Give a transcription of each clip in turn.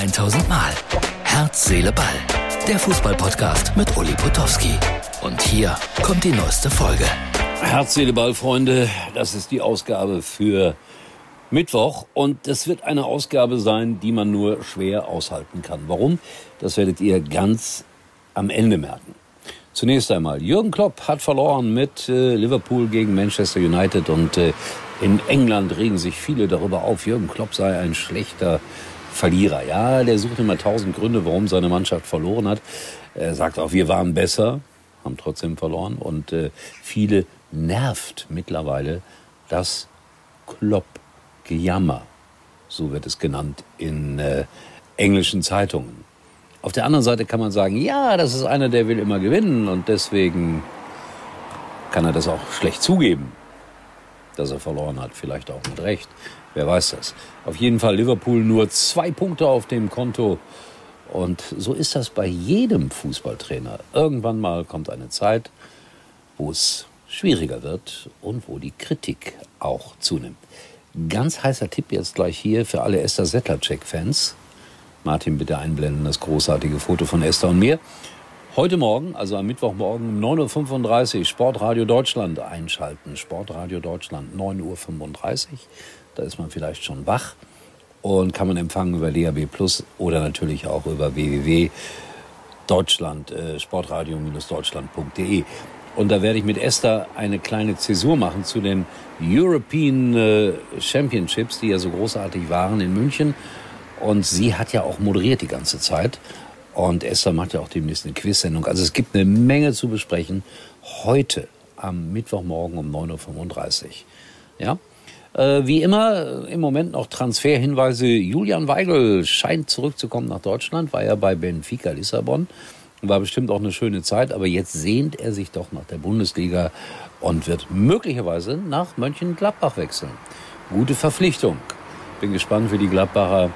1000 Mal. Herz, Seele, Ball. Der Fußballpodcast mit Uli Potowski. Und hier kommt die neueste Folge. Herz, Seele, Ball, Freunde. Das ist die Ausgabe für Mittwoch. Und das wird eine Ausgabe sein, die man nur schwer aushalten kann. Warum? Das werdet ihr ganz am Ende merken. Zunächst einmal, Jürgen Klopp hat verloren mit äh, Liverpool gegen Manchester United und äh, in England regen sich viele darüber auf, Jürgen Klopp sei ein schlechter Verlierer. Ja, der sucht immer tausend Gründe, warum seine Mannschaft verloren hat. Er sagt auch, wir waren besser, haben trotzdem verloren. Und äh, viele nervt mittlerweile das Klopp-Gejammer. So wird es genannt in äh, englischen Zeitungen. Auf der anderen Seite kann man sagen, ja, das ist einer, der will immer gewinnen und deswegen kann er das auch schlecht zugeben, dass er verloren hat. Vielleicht auch mit Recht. Wer weiß das. Auf jeden Fall Liverpool nur zwei Punkte auf dem Konto. Und so ist das bei jedem Fußballtrainer. Irgendwann mal kommt eine Zeit, wo es schwieriger wird und wo die Kritik auch zunimmt. Ganz heißer Tipp jetzt gleich hier für alle Esther Settlercheck-Fans. Martin, bitte einblenden das großartige Foto von Esther und mir. Heute Morgen, also am Mittwochmorgen um 9.35 Uhr, Sportradio Deutschland einschalten. Sportradio Deutschland, 9.35 Uhr. Da ist man vielleicht schon wach und kann man empfangen über DAB Plus oder natürlich auch über www.deutschland, äh, sportradio-deutschland.de. Und da werde ich mit Esther eine kleine Zäsur machen zu den European äh, Championships, die ja so großartig waren in München. Und sie hat ja auch moderiert die ganze Zeit. Und Esther macht ja auch demnächst eine Quiz-Sendung. Also es gibt eine Menge zu besprechen. Heute am Mittwochmorgen um 9.35 Uhr. Ja? Äh, wie immer im Moment noch Transferhinweise. Julian Weigel scheint zurückzukommen nach Deutschland, war ja bei Benfica Lissabon. War bestimmt auch eine schöne Zeit, aber jetzt sehnt er sich doch nach der Bundesliga und wird möglicherweise nach Mönchengladbach wechseln. Gute Verpflichtung. Bin gespannt, wie die Gladbacher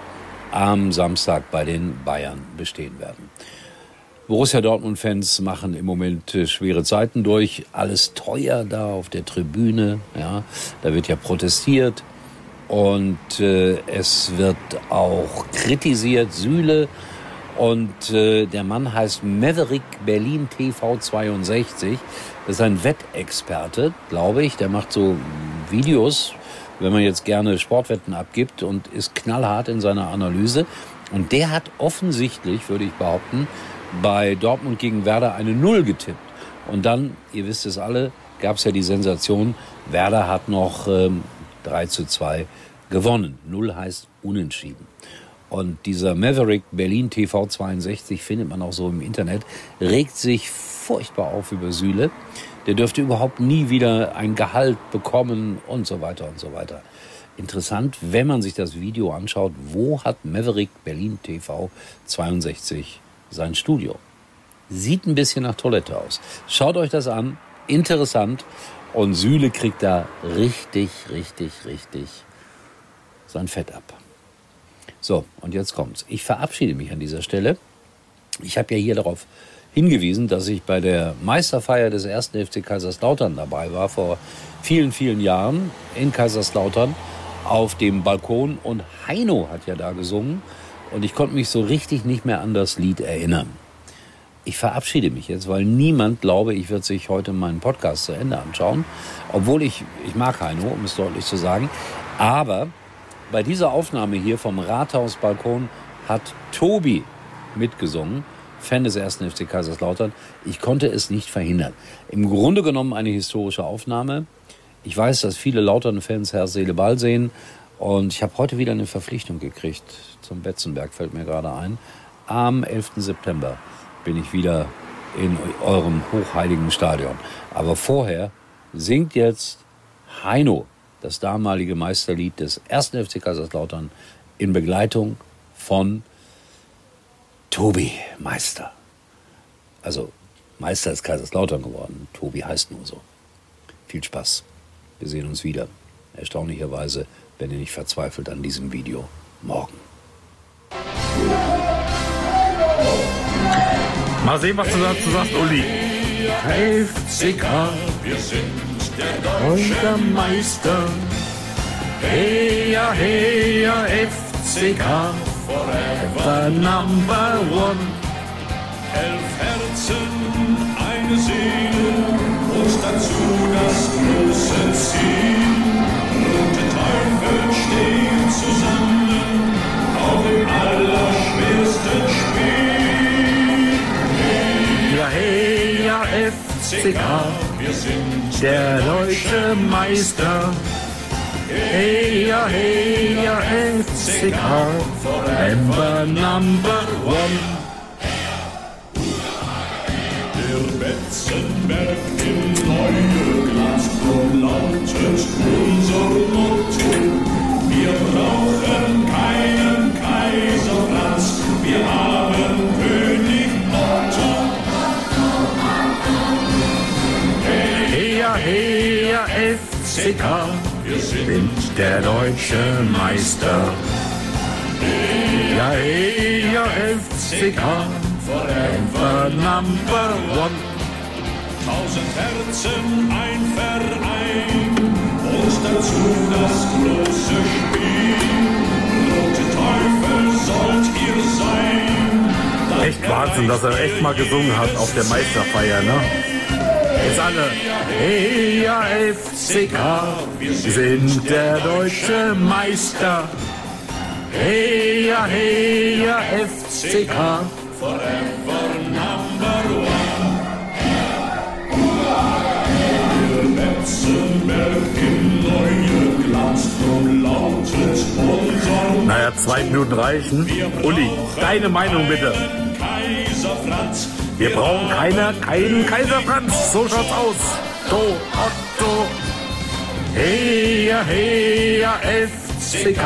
am Samstag bei den Bayern bestehen werden. Borussia Dortmund-Fans machen im Moment äh, schwere Zeiten durch. Alles teuer da auf der Tribüne. Ja, da wird ja protestiert und äh, es wird auch kritisiert. Sühle und äh, der Mann heißt Maverick Berlin TV 62. Das ist ein Wettexperte, glaube ich. Der macht so Videos wenn man jetzt gerne Sportwetten abgibt und ist knallhart in seiner Analyse. Und der hat offensichtlich, würde ich behaupten, bei Dortmund gegen Werder eine Null getippt. Und dann, ihr wisst es alle, gab es ja die Sensation, Werder hat noch ähm, 3 zu 2 gewonnen. Null heißt unentschieden. Und dieser Maverick Berlin TV 62 findet man auch so im Internet, regt sich furchtbar auf über Süle der dürfte überhaupt nie wieder ein Gehalt bekommen und so weiter und so weiter. Interessant, wenn man sich das Video anschaut, wo hat Maverick Berlin TV 62 sein Studio? Sieht ein bisschen nach Toilette aus. Schaut euch das an, interessant. Und Sühle kriegt da richtig, richtig, richtig sein Fett ab. So, und jetzt kommt's. Ich verabschiede mich an dieser Stelle. Ich habe ja hier darauf hingewiesen, dass ich bei der Meisterfeier des ersten FC Kaiserslautern dabei war, vor vielen, vielen Jahren in Kaiserslautern auf dem Balkon. Und Heino hat ja da gesungen. Und ich konnte mich so richtig nicht mehr an das Lied erinnern. Ich verabschiede mich jetzt, weil niemand, glaube ich, wird sich heute meinen Podcast zu Ende anschauen, obwohl ich, ich mag Heino, um es deutlich zu sagen, aber bei dieser Aufnahme hier vom Rathausbalkon hat Tobi mitgesungen Fan des ersten FC Kaiserslautern. Ich konnte es nicht verhindern. Im Grunde genommen eine historische Aufnahme. Ich weiß, dass viele Lautern-Fans Herr Seele Ball sehen. Und ich habe heute wieder eine Verpflichtung gekriegt zum Betzenberg, fällt mir gerade ein. Am 11. September bin ich wieder in eurem hochheiligen Stadion. Aber vorher singt jetzt Heino das damalige Meisterlied des ersten FC Kaiserslautern in Begleitung von Tobi Meister. Also Meister ist Kaiserslautern geworden. Tobi heißt nur so. Viel Spaß. Wir sehen uns wieder. Erstaunlicherweise, wenn ihr nicht verzweifelt an diesem Video, morgen. Mal sehen, was du dazu sagst, Uli. FCK, wir sind der deutsche Meister. Hey ja, hey ja, FCK, The number one. Elf Herzen, eine Seele und dazu das große Ziel. Rote Teufel stehen zusammen, auch im allerschwersten Spiel. Ja, hey, ja, FCK, Wir sind der deutsche Meister. Hey, ja, hey, ja, FCK, forever number one. der Betzenberg im neuen Glanz. Drum lautet unser FCK, Wir sind der deutsche Meister. Ja, ja, FCK, forever number one. tausend Herzen, ein Verein und dazu das große Spiel. Rote Teufel sollt ihr sein. Echt Wahnsinn, dass er echt mal gesungen hat auf der Meisterfeier, ne? Jetzt alle. Hey, ja, FCK, wir sind der deutsche Meister. Hey, ja, hey, ja, FCK. Forever number one. Der Betzenberg im neuen Glanz, drum lautet unser Naja, zwei Minuten reichen. Uli, deine Meinung bitte. Wir brauchen keiner, keinen Kaiser Franz. So schaut's aus. Otto. Ja, hey, ja, FCK.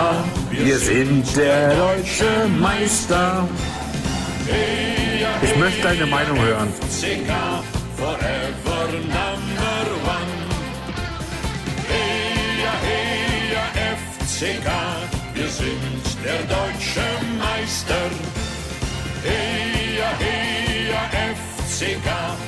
Wir sind der deutsche Meister. Ich möchte deine Meinung hören. FCK, forever number one. Hey, ja, FCK, wir sind der deutsche Meister. Hey, ja, FCK.